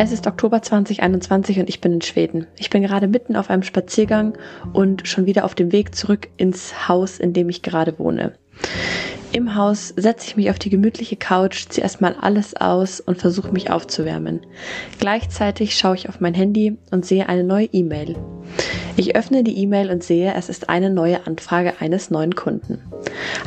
Es ist Oktober 2021 und ich bin in Schweden. Ich bin gerade mitten auf einem Spaziergang und schon wieder auf dem Weg zurück ins Haus, in dem ich gerade wohne. Im Haus setze ich mich auf die gemütliche Couch, ziehe erstmal alles aus und versuche mich aufzuwärmen. Gleichzeitig schaue ich auf mein Handy und sehe eine neue E-Mail. Ich öffne die E-Mail und sehe, es ist eine neue Anfrage eines neuen Kunden.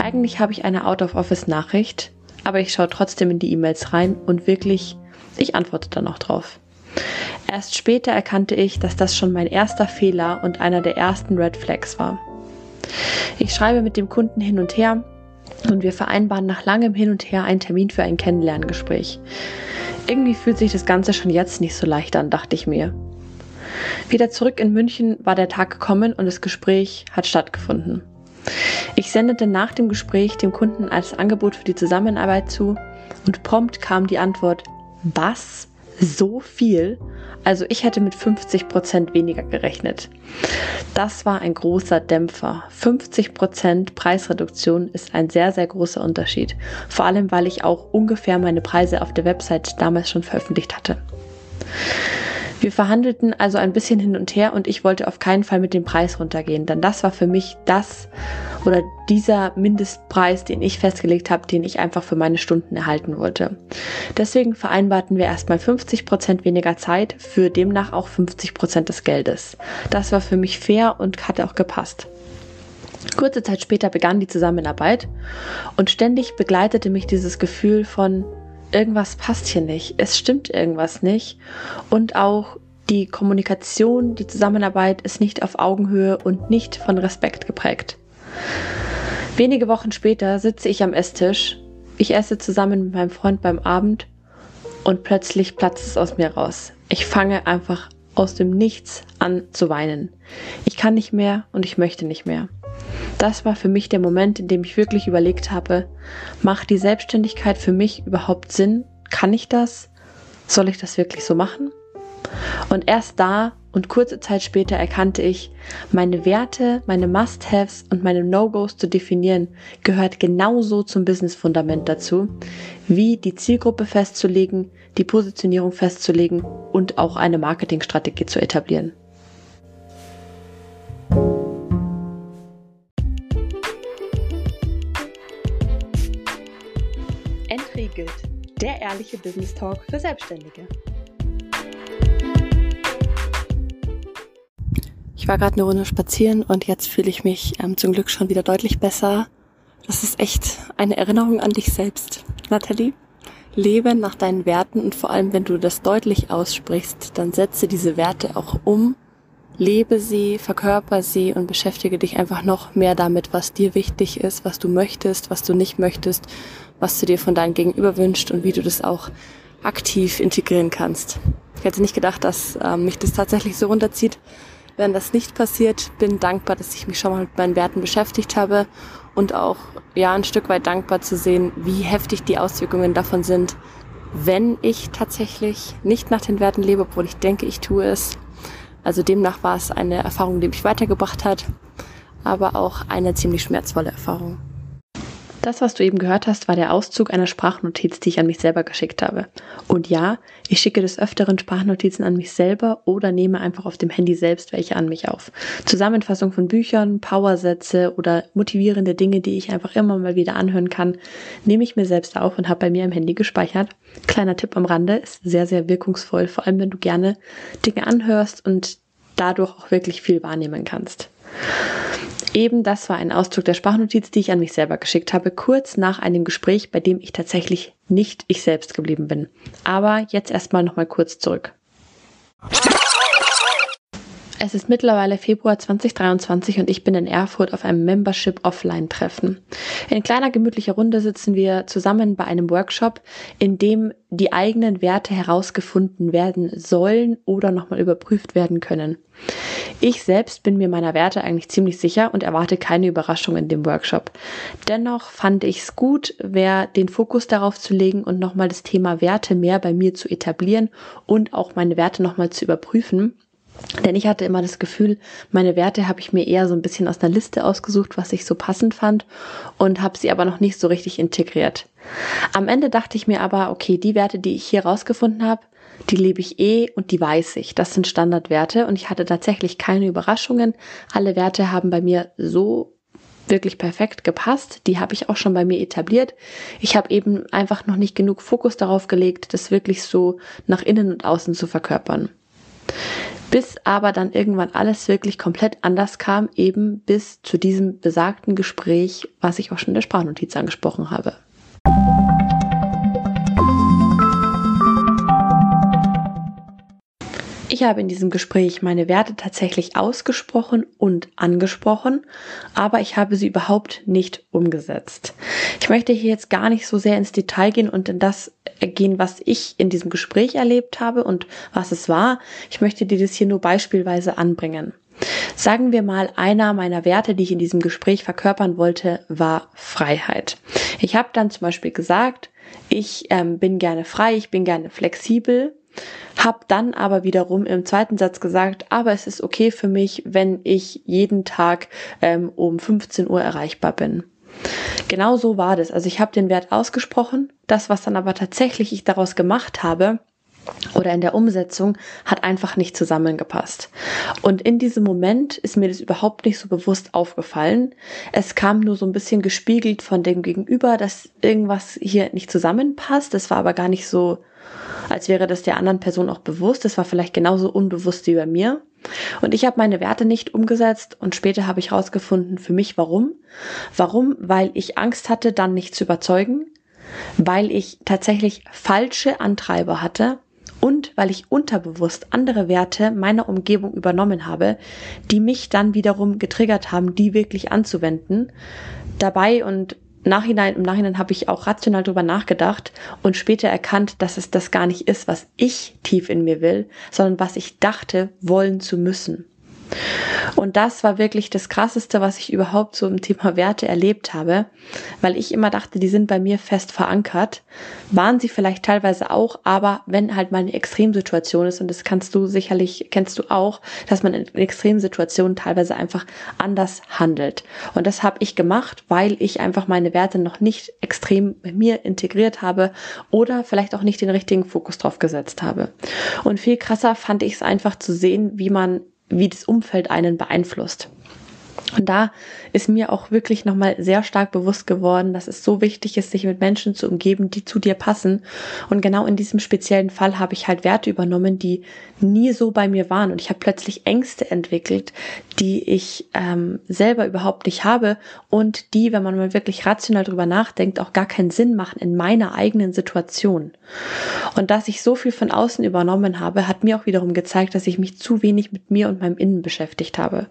Eigentlich habe ich eine Out-of-Office-Nachricht, aber ich schaue trotzdem in die E-Mails rein und wirklich ich antworte dann auch drauf. Erst später erkannte ich, dass das schon mein erster Fehler und einer der ersten Red Flags war. Ich schreibe mit dem Kunden hin und her und wir vereinbaren nach langem Hin und Her einen Termin für ein Kennenlerngespräch. Irgendwie fühlt sich das Ganze schon jetzt nicht so leicht an, dachte ich mir. Wieder zurück in München war der Tag gekommen und das Gespräch hat stattgefunden. Ich sendete nach dem Gespräch dem Kunden als Angebot für die Zusammenarbeit zu und prompt kam die Antwort, was? So viel? Also ich hätte mit 50 Prozent weniger gerechnet. Das war ein großer Dämpfer. 50 Prozent Preisreduktion ist ein sehr, sehr großer Unterschied. Vor allem, weil ich auch ungefähr meine Preise auf der Website damals schon veröffentlicht hatte. Wir verhandelten also ein bisschen hin und her und ich wollte auf keinen Fall mit dem Preis runtergehen, denn das war für mich das oder dieser Mindestpreis, den ich festgelegt habe, den ich einfach für meine Stunden erhalten wollte. Deswegen vereinbarten wir erstmal 50 Prozent weniger Zeit für demnach auch 50 Prozent des Geldes. Das war für mich fair und hatte auch gepasst. Kurze Zeit später begann die Zusammenarbeit und ständig begleitete mich dieses Gefühl von irgendwas passt hier nicht, es stimmt irgendwas nicht und auch die Kommunikation, die Zusammenarbeit ist nicht auf Augenhöhe und nicht von Respekt geprägt. Wenige Wochen später sitze ich am Esstisch, ich esse zusammen mit meinem Freund beim Abend und plötzlich platzt es aus mir raus. Ich fange einfach aus dem Nichts an zu weinen. Ich kann nicht mehr und ich möchte nicht mehr. Das war für mich der Moment, in dem ich wirklich überlegt habe, macht die Selbstständigkeit für mich überhaupt Sinn? Kann ich das? Soll ich das wirklich so machen? Und erst da und kurze Zeit später erkannte ich, meine Werte, meine Must-Haves und meine No-Gos zu definieren, gehört genauso zum Business-Fundament dazu, wie die Zielgruppe festzulegen, die Positionierung festzulegen und auch eine Marketingstrategie zu etablieren. Entriegelt, der ehrliche Business Talk für Selbstständige. Ich war gerade eine Runde spazieren und jetzt fühle ich mich ähm, zum Glück schon wieder deutlich besser. Das ist echt eine Erinnerung an dich selbst, Nathalie. Lebe nach deinen Werten und vor allem, wenn du das deutlich aussprichst, dann setze diese Werte auch um lebe sie, verkörper sie und beschäftige dich einfach noch mehr damit, was dir wichtig ist, was du möchtest, was du nicht möchtest, was du dir von deinem Gegenüber wünscht und wie du das auch aktiv integrieren kannst. Ich hätte nicht gedacht, dass ähm, mich das tatsächlich so runterzieht. Wenn das nicht passiert, bin dankbar, dass ich mich schon mal mit meinen Werten beschäftigt habe und auch ja ein Stück weit dankbar zu sehen, wie heftig die Auswirkungen davon sind, wenn ich tatsächlich nicht nach den Werten lebe, obwohl ich denke, ich tue es also demnach war es eine Erfahrung, die mich weitergebracht hat, aber auch eine ziemlich schmerzvolle Erfahrung. Das, was du eben gehört hast, war der Auszug einer Sprachnotiz, die ich an mich selber geschickt habe. Und ja, ich schicke des Öfteren Sprachnotizen an mich selber oder nehme einfach auf dem Handy selbst welche an mich auf. Zusammenfassung von Büchern, Powersätze oder motivierende Dinge, die ich einfach immer mal wieder anhören kann, nehme ich mir selbst auf und habe bei mir im Handy gespeichert. Kleiner Tipp am Rande, ist sehr, sehr wirkungsvoll, vor allem wenn du gerne Dinge anhörst und dadurch auch wirklich viel wahrnehmen kannst. Eben das war ein Ausdruck der Sprachnotiz, die ich an mich selber geschickt habe, kurz nach einem Gespräch, bei dem ich tatsächlich nicht ich selbst geblieben bin. Aber jetzt erstmal nochmal kurz zurück. Es ist mittlerweile Februar 2023 und ich bin in Erfurt auf einem Membership Offline Treffen. In kleiner gemütlicher Runde sitzen wir zusammen bei einem Workshop, in dem die eigenen Werte herausgefunden werden sollen oder nochmal überprüft werden können. Ich selbst bin mir meiner Werte eigentlich ziemlich sicher und erwarte keine Überraschung in dem Workshop. Dennoch fand ich es gut, wer den Fokus darauf zu legen und nochmal das Thema Werte mehr bei mir zu etablieren und auch meine Werte nochmal zu überprüfen denn ich hatte immer das Gefühl, meine Werte habe ich mir eher so ein bisschen aus einer Liste ausgesucht, was ich so passend fand und habe sie aber noch nicht so richtig integriert. Am Ende dachte ich mir aber, okay, die Werte, die ich hier rausgefunden habe, die lebe ich eh und die weiß ich. Das sind Standardwerte und ich hatte tatsächlich keine Überraschungen. Alle Werte haben bei mir so wirklich perfekt gepasst. Die habe ich auch schon bei mir etabliert. Ich habe eben einfach noch nicht genug Fokus darauf gelegt, das wirklich so nach innen und außen zu verkörpern. Bis aber dann irgendwann alles wirklich komplett anders kam, eben bis zu diesem besagten Gespräch, was ich auch schon in der Sprachnotiz angesprochen habe. Ich habe in diesem Gespräch meine Werte tatsächlich ausgesprochen und angesprochen, aber ich habe sie überhaupt nicht umgesetzt. Ich möchte hier jetzt gar nicht so sehr ins Detail gehen und in das gehen, was ich in diesem Gespräch erlebt habe und was es war. Ich möchte dir das hier nur beispielweise anbringen. Sagen wir mal, einer meiner Werte, die ich in diesem Gespräch verkörpern wollte, war Freiheit. Ich habe dann zum Beispiel gesagt, ich ähm, bin gerne frei, ich bin gerne flexibel hab dann aber wiederum im zweiten Satz gesagt, aber es ist okay für mich, wenn ich jeden Tag ähm, um 15 Uhr erreichbar bin. Genau so war das. Also ich habe den Wert ausgesprochen. Das, was dann aber tatsächlich ich daraus gemacht habe, oder in der Umsetzung hat einfach nicht zusammengepasst. Und in diesem Moment ist mir das überhaupt nicht so bewusst aufgefallen. Es kam nur so ein bisschen gespiegelt von dem Gegenüber, dass irgendwas hier nicht zusammenpasst. Das war aber gar nicht so als wäre das der anderen Person auch bewusst. Das war vielleicht genauso unbewusst wie bei mir. Und ich habe meine Werte nicht umgesetzt und später habe ich herausgefunden für mich warum. Warum? Weil ich Angst hatte, dann nicht zu überzeugen, weil ich tatsächlich falsche Antreiber hatte und weil ich unterbewusst andere Werte meiner Umgebung übernommen habe, die mich dann wiederum getriggert haben, die wirklich anzuwenden. Dabei und Nachhinein, im Nachhinein habe ich auch rational drüber nachgedacht und später erkannt, dass es das gar nicht ist, was ich tief in mir will, sondern was ich dachte, wollen zu müssen. Und das war wirklich das Krasseste, was ich überhaupt so im Thema Werte erlebt habe, weil ich immer dachte, die sind bei mir fest verankert. Waren sie vielleicht teilweise auch, aber wenn halt mal eine Extremsituation ist, und das kannst du sicherlich, kennst du auch, dass man in Extremsituationen teilweise einfach anders handelt. Und das habe ich gemacht, weil ich einfach meine Werte noch nicht extrem bei mir integriert habe oder vielleicht auch nicht den richtigen Fokus drauf gesetzt habe. Und viel krasser fand ich es einfach zu sehen, wie man wie das Umfeld einen beeinflusst. Und da ist mir auch wirklich nochmal sehr stark bewusst geworden, dass es so wichtig ist, sich mit Menschen zu umgeben, die zu dir passen. Und genau in diesem speziellen Fall habe ich halt Werte übernommen, die nie so bei mir waren. Und ich habe plötzlich Ängste entwickelt, die ich ähm, selber überhaupt nicht habe und die, wenn man mal wirklich rational drüber nachdenkt, auch gar keinen Sinn machen in meiner eigenen Situation. Und dass ich so viel von außen übernommen habe, hat mir auch wiederum gezeigt, dass ich mich zu wenig mit mir und meinem Innen beschäftigt habe.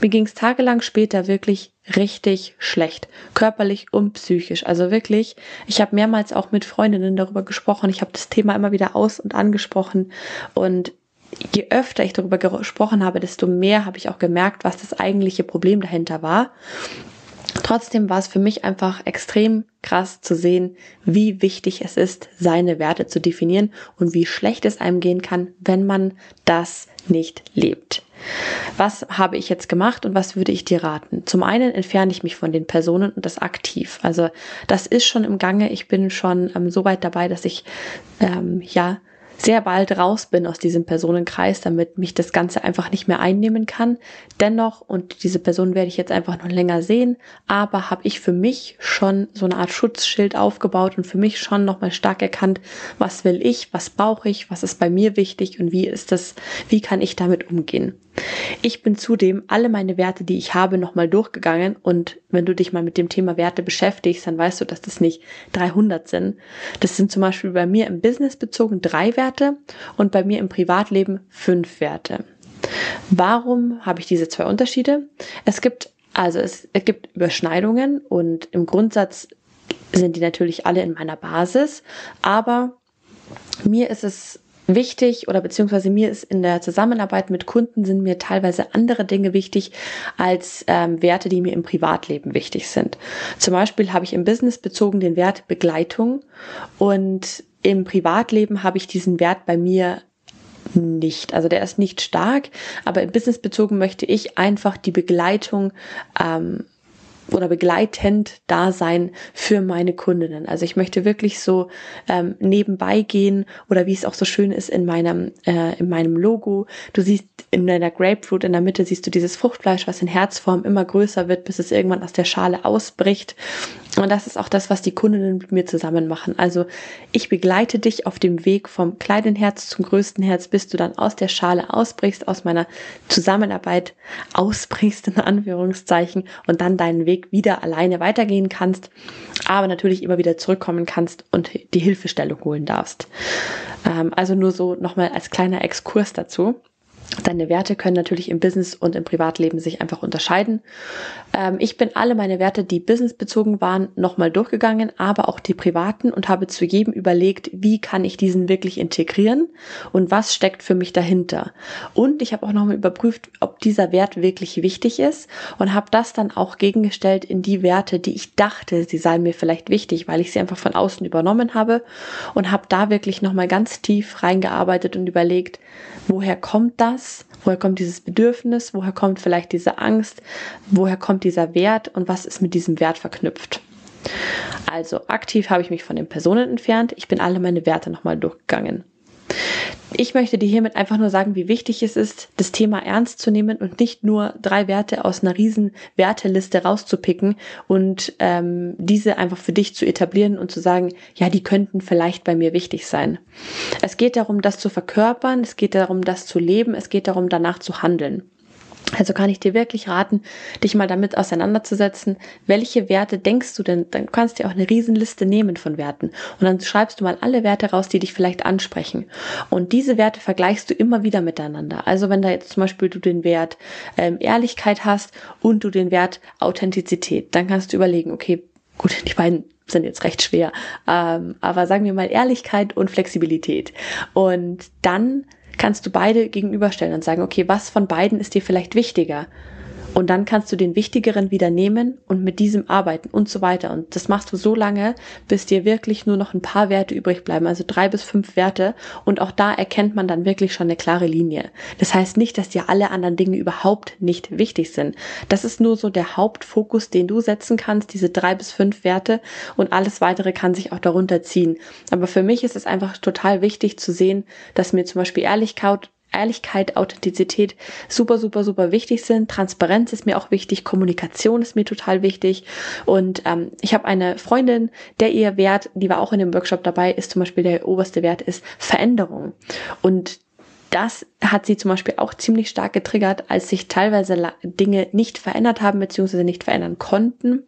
Mir ging es tagelang später wirklich richtig schlecht, körperlich und psychisch. Also wirklich, ich habe mehrmals auch mit Freundinnen darüber gesprochen. Ich habe das Thema immer wieder aus und angesprochen und je öfter ich darüber gesprochen habe, desto mehr habe ich auch gemerkt, was das eigentliche Problem dahinter war. Trotzdem war es für mich einfach extrem krass zu sehen, wie wichtig es ist, seine Werte zu definieren und wie schlecht es einem gehen kann, wenn man das nicht lebt. Was habe ich jetzt gemacht und was würde ich dir raten? Zum einen entferne ich mich von den Personen und das aktiv. Also das ist schon im Gange. Ich bin schon ähm, so weit dabei, dass ich ähm, ja sehr bald raus bin aus diesem Personenkreis, damit mich das Ganze einfach nicht mehr einnehmen kann. Dennoch, und diese Person werde ich jetzt einfach noch länger sehen, aber habe ich für mich schon so eine Art Schutzschild aufgebaut und für mich schon nochmal stark erkannt, was will ich, was brauche ich, was ist bei mir wichtig und wie ist das, wie kann ich damit umgehen. Ich bin zudem alle meine Werte, die ich habe, nochmal durchgegangen und wenn du dich mal mit dem Thema Werte beschäftigst, dann weißt du, dass das nicht 300 sind. Das sind zum Beispiel bei mir im Business bezogen drei Werte und bei mir im Privatleben fünf Werte. Warum habe ich diese zwei Unterschiede? Es gibt also es gibt Überschneidungen und im Grundsatz sind die natürlich alle in meiner Basis, aber mir ist es wichtig oder beziehungsweise mir ist in der Zusammenarbeit mit Kunden sind mir teilweise andere Dinge wichtig als ähm, Werte, die mir im Privatleben wichtig sind. Zum Beispiel habe ich im Business bezogen den Wert Begleitung und im Privatleben habe ich diesen Wert bei mir nicht. Also der ist nicht stark, aber im Business bezogen möchte ich einfach die Begleitung ähm, oder begleitend da sein für meine Kundinnen. Also ich möchte wirklich so ähm, nebenbei gehen oder wie es auch so schön ist in meinem, äh, in meinem Logo. Du siehst in deiner Grapefruit in der Mitte siehst du dieses Fruchtfleisch, was in Herzform immer größer wird, bis es irgendwann aus der Schale ausbricht. Und das ist auch das, was die Kundinnen mit mir zusammen machen. Also ich begleite dich auf dem Weg vom kleinen Herz zum größten Herz, bis du dann aus der Schale ausbrichst, aus meiner Zusammenarbeit ausbrichst, in Anführungszeichen, und dann deinen Weg wieder alleine weitergehen kannst, aber natürlich immer wieder zurückkommen kannst und die Hilfestellung holen darfst. Ähm, also nur so nochmal als kleiner Exkurs dazu. Deine Werte können natürlich im Business und im Privatleben sich einfach unterscheiden. Ähm, ich bin alle meine Werte, die businessbezogen waren, nochmal durchgegangen, aber auch die privaten und habe zu jedem überlegt, wie kann ich diesen wirklich integrieren und was steckt für mich dahinter. Und ich habe auch nochmal überprüft, ob dieser Wert wirklich wichtig ist und habe das dann auch gegengestellt in die Werte, die ich dachte, sie seien mir vielleicht wichtig, weil ich sie einfach von außen übernommen habe und habe da wirklich nochmal ganz tief reingearbeitet und überlegt, woher kommt das? Woher kommt dieses Bedürfnis? Woher kommt vielleicht diese Angst? Woher kommt dieser Wert? Und was ist mit diesem Wert verknüpft? Also aktiv habe ich mich von den Personen entfernt. Ich bin alle meine Werte nochmal durchgegangen. Ich möchte dir hiermit einfach nur sagen, wie wichtig es ist, das Thema ernst zu nehmen und nicht nur drei Werte aus einer riesen Werteliste rauszupicken und ähm, diese einfach für dich zu etablieren und zu sagen, ja, die könnten vielleicht bei mir wichtig sein. Es geht darum, das zu verkörpern, es geht darum, das zu leben, es geht darum, danach zu handeln. Also kann ich dir wirklich raten, dich mal damit auseinanderzusetzen, welche Werte denkst du denn? Dann kannst du dir auch eine Riesenliste nehmen von Werten. Und dann schreibst du mal alle Werte raus, die dich vielleicht ansprechen. Und diese Werte vergleichst du immer wieder miteinander. Also wenn da jetzt zum Beispiel du den Wert ähm, Ehrlichkeit hast und du den Wert Authentizität, dann kannst du überlegen, okay, gut, die beiden sind jetzt recht schwer, ähm, aber sagen wir mal Ehrlichkeit und Flexibilität. Und dann kannst du beide gegenüberstellen und sagen, okay, was von beiden ist dir vielleicht wichtiger? Und dann kannst du den wichtigeren wieder nehmen und mit diesem arbeiten und so weiter. Und das machst du so lange, bis dir wirklich nur noch ein paar Werte übrig bleiben, also drei bis fünf Werte. Und auch da erkennt man dann wirklich schon eine klare Linie. Das heißt nicht, dass dir alle anderen Dinge überhaupt nicht wichtig sind. Das ist nur so der Hauptfokus, den du setzen kannst, diese drei bis fünf Werte. Und alles weitere kann sich auch darunter ziehen. Aber für mich ist es einfach total wichtig zu sehen, dass mir zum Beispiel Ehrlichkeit Ehrlichkeit, Authentizität super, super, super wichtig sind. Transparenz ist mir auch wichtig, Kommunikation ist mir total wichtig. Und ähm, ich habe eine Freundin, der ihr Wert, die war auch in dem Workshop dabei, ist zum Beispiel der oberste Wert ist Veränderung. Und das hat sie zum Beispiel auch ziemlich stark getriggert, als sich teilweise Dinge nicht verändert haben bzw. nicht verändern konnten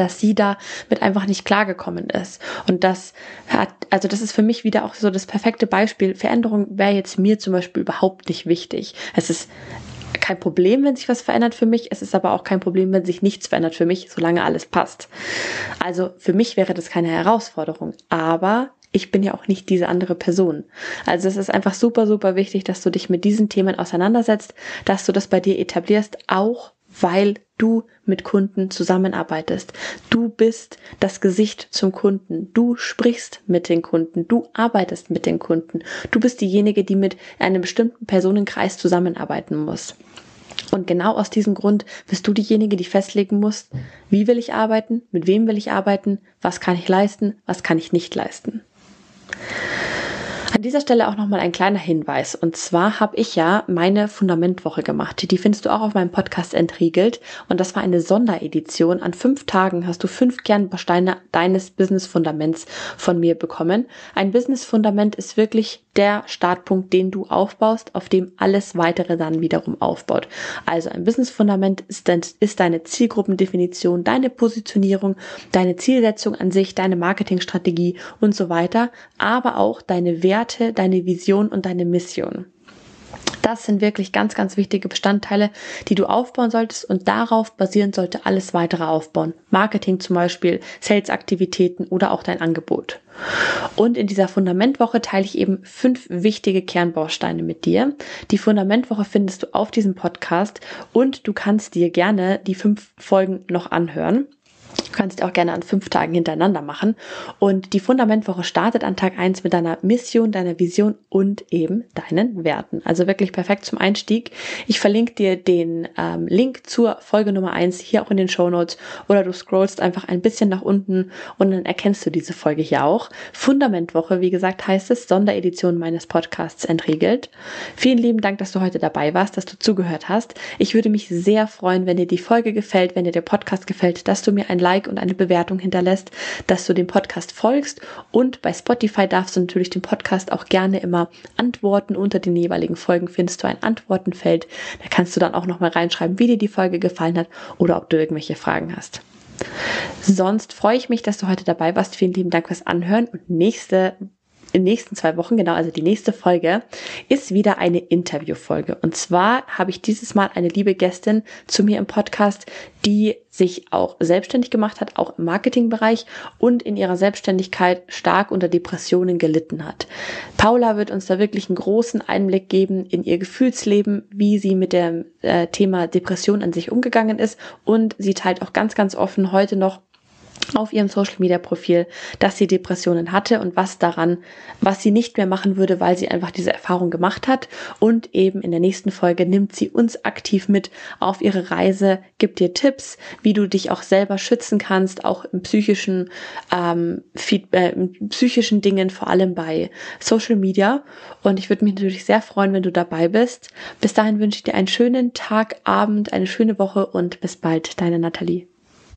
dass sie da mit einfach nicht klargekommen ist. Und das hat, also das ist für mich wieder auch so das perfekte Beispiel. Veränderung wäre jetzt mir zum Beispiel überhaupt nicht wichtig. Es ist kein Problem, wenn sich was verändert für mich. Es ist aber auch kein Problem, wenn sich nichts verändert für mich, solange alles passt. Also für mich wäre das keine Herausforderung. Aber ich bin ja auch nicht diese andere Person. Also es ist einfach super, super wichtig, dass du dich mit diesen Themen auseinandersetzt, dass du das bei dir etablierst, auch weil du mit Kunden zusammenarbeitest. Du bist das Gesicht zum Kunden. Du sprichst mit den Kunden. Du arbeitest mit den Kunden. Du bist diejenige, die mit einem bestimmten Personenkreis zusammenarbeiten muss. Und genau aus diesem Grund bist du diejenige, die festlegen muss, wie will ich arbeiten, mit wem will ich arbeiten, was kann ich leisten, was kann ich nicht leisten. An dieser Stelle auch nochmal ein kleiner Hinweis. Und zwar habe ich ja meine Fundamentwoche gemacht. Die findest du auch auf meinem Podcast entriegelt. Und das war eine Sonderedition. An fünf Tagen hast du fünf Kernbausteine deines Business-Fundaments von mir bekommen. Ein Business-Fundament ist wirklich der Startpunkt, den du aufbaust, auf dem alles weitere dann wiederum aufbaut. Also ein Business-Fundament ist, ist deine Zielgruppendefinition, deine Positionierung, deine Zielsetzung an sich, deine Marketingstrategie und so weiter, aber auch deine Werte, Werte, deine Vision und deine Mission. Das sind wirklich ganz, ganz wichtige Bestandteile, die du aufbauen solltest und darauf basierend sollte alles weitere aufbauen. Marketing zum Beispiel, Sales-Aktivitäten oder auch dein Angebot. Und in dieser Fundamentwoche teile ich eben fünf wichtige Kernbausteine mit dir. Die Fundamentwoche findest du auf diesem Podcast und du kannst dir gerne die fünf Folgen noch anhören. Du kannst auch gerne an fünf Tagen hintereinander machen. Und die Fundamentwoche startet an Tag eins mit deiner Mission, deiner Vision und eben deinen Werten. Also wirklich perfekt zum Einstieg. Ich verlinke dir den ähm, Link zur Folge Nummer eins hier auch in den Show Notes oder du scrollst einfach ein bisschen nach unten und dann erkennst du diese Folge hier auch. Fundamentwoche, wie gesagt, heißt es, Sonderedition meines Podcasts entriegelt. Vielen lieben Dank, dass du heute dabei warst, dass du zugehört hast. Ich würde mich sehr freuen, wenn dir die Folge gefällt, wenn dir der Podcast gefällt, dass du mir ein Like Like und eine Bewertung hinterlässt, dass du dem Podcast folgst. Und bei Spotify darfst du natürlich den Podcast auch gerne immer antworten. Unter den jeweiligen Folgen findest du ein Antwortenfeld. Da kannst du dann auch nochmal reinschreiben, wie dir die Folge gefallen hat oder ob du irgendwelche Fragen hast. Sonst freue ich mich, dass du heute dabei warst. Vielen lieben Dank fürs Anhören und nächste in den nächsten zwei Wochen, genau, also die nächste Folge, ist wieder eine Interviewfolge. Und zwar habe ich dieses Mal eine liebe Gästin zu mir im Podcast, die sich auch selbstständig gemacht hat, auch im Marketingbereich und in ihrer Selbstständigkeit stark unter Depressionen gelitten hat. Paula wird uns da wirklich einen großen Einblick geben in ihr Gefühlsleben, wie sie mit dem äh, Thema Depression an sich umgegangen ist und sie teilt auch ganz, ganz offen heute noch auf ihrem Social Media Profil, dass sie Depressionen hatte und was daran, was sie nicht mehr machen würde, weil sie einfach diese Erfahrung gemacht hat. Und eben in der nächsten Folge nimmt sie uns aktiv mit auf ihre Reise, gibt dir Tipps, wie du dich auch selber schützen kannst, auch im psychischen, ähm, Feedback, äh, psychischen Dingen, vor allem bei Social Media. Und ich würde mich natürlich sehr freuen, wenn du dabei bist. Bis dahin wünsche ich dir einen schönen Tag, Abend, eine schöne Woche und bis bald, deine Nathalie.